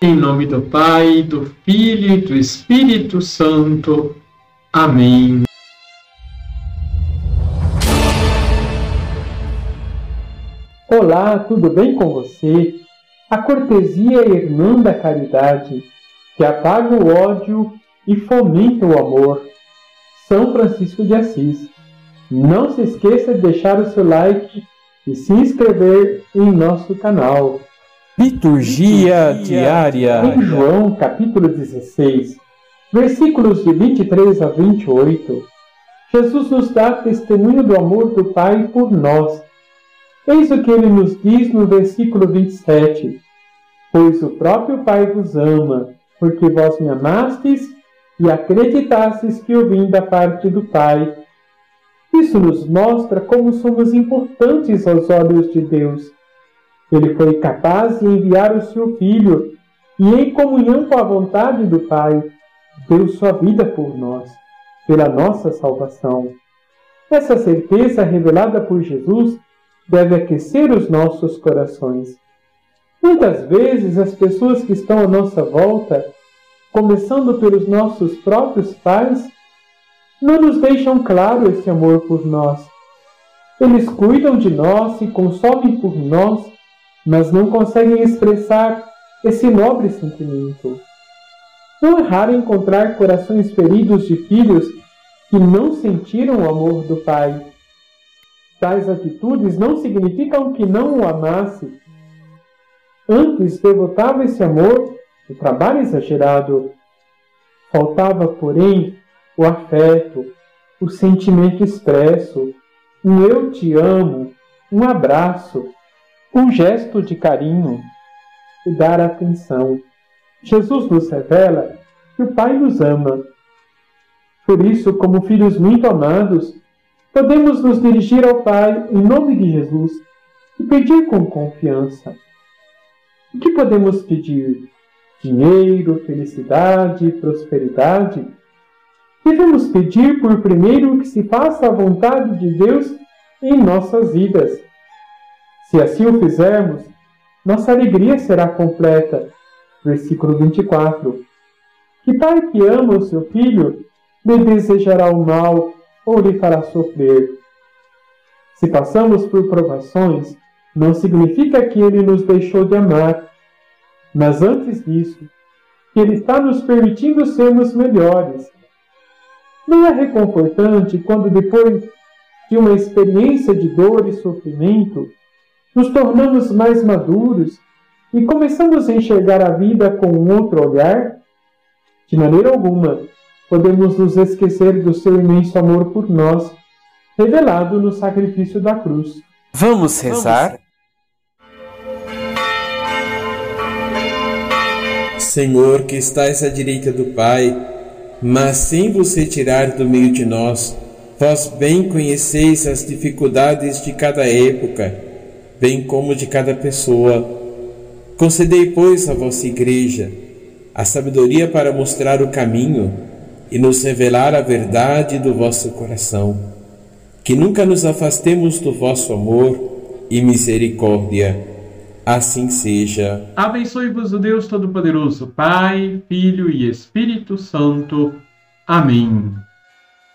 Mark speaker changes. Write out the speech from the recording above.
Speaker 1: Em nome do Pai, do Filho e do Espírito Santo. Amém.
Speaker 2: Olá, tudo bem com você? A cortesia é irmã da caridade, que apaga o ódio e fomenta o amor. São Francisco de Assis. Não se esqueça de deixar o seu like e se inscrever em nosso canal.
Speaker 3: Liturgia, Liturgia diária.
Speaker 2: Em João, capítulo 16, versículos de 23 a 28, Jesus nos dá testemunho do amor do Pai por nós. Eis o que ele nos diz no versículo 27. Pois o próprio Pai vos ama, porque vós me amastes e acreditastes que eu vim da parte do Pai. Isso nos mostra como somos importantes aos olhos de Deus ele foi capaz de enviar o seu Filho e, em comunhão com a vontade do Pai, deu sua vida por nós, pela nossa salvação. Essa certeza revelada por Jesus deve aquecer os nossos corações. Muitas vezes as pessoas que estão à nossa volta, começando pelos nossos próprios pais, não nos deixam claro esse amor por nós. Eles cuidam de nós e consomem por nós mas não conseguem expressar esse nobre sentimento. Não é raro encontrar corações feridos de filhos que não sentiram o amor do pai. Tais atitudes não significam que não o amasse. Antes devotava esse amor o trabalho exagerado. Faltava, porém, o afeto, o sentimento expresso, um eu te amo, um abraço, um gesto de carinho e dar atenção. Jesus nos revela que o Pai nos ama. Por isso, como filhos muito amados, podemos nos dirigir ao Pai em nome de Jesus e pedir com confiança. O que podemos pedir? Dinheiro, felicidade, prosperidade? Devemos pedir por primeiro que se faça a vontade de Deus em nossas vidas se assim o fizermos, nossa alegria será completa. Versículo 24. Que pai que ama o seu filho lhe desejará o mal ou lhe fará sofrer? Se passamos por provações, não significa que ele nos deixou de amar, mas antes disso, que ele está nos permitindo sermos melhores. Não é reconfortante quando, depois de uma experiência de dor e sofrimento, nos tornamos mais maduros e começamos a enxergar a vida com um outro olhar? De maneira alguma, podemos nos esquecer do seu imenso amor por nós, revelado no sacrifício da cruz.
Speaker 3: Vamos rezar?
Speaker 4: Senhor, que estás à direita do Pai, mas sem você tirar do meio de nós, vós bem conheceis as dificuldades de cada época bem como de cada pessoa. Concedei, pois, à vossa Igreja a sabedoria para mostrar o caminho e nos revelar a verdade do vosso coração. Que nunca nos afastemos do vosso amor e misericórdia. Assim seja.
Speaker 1: Abençoe-vos o Deus Todo-Poderoso, Pai, Filho e Espírito Santo. Amém.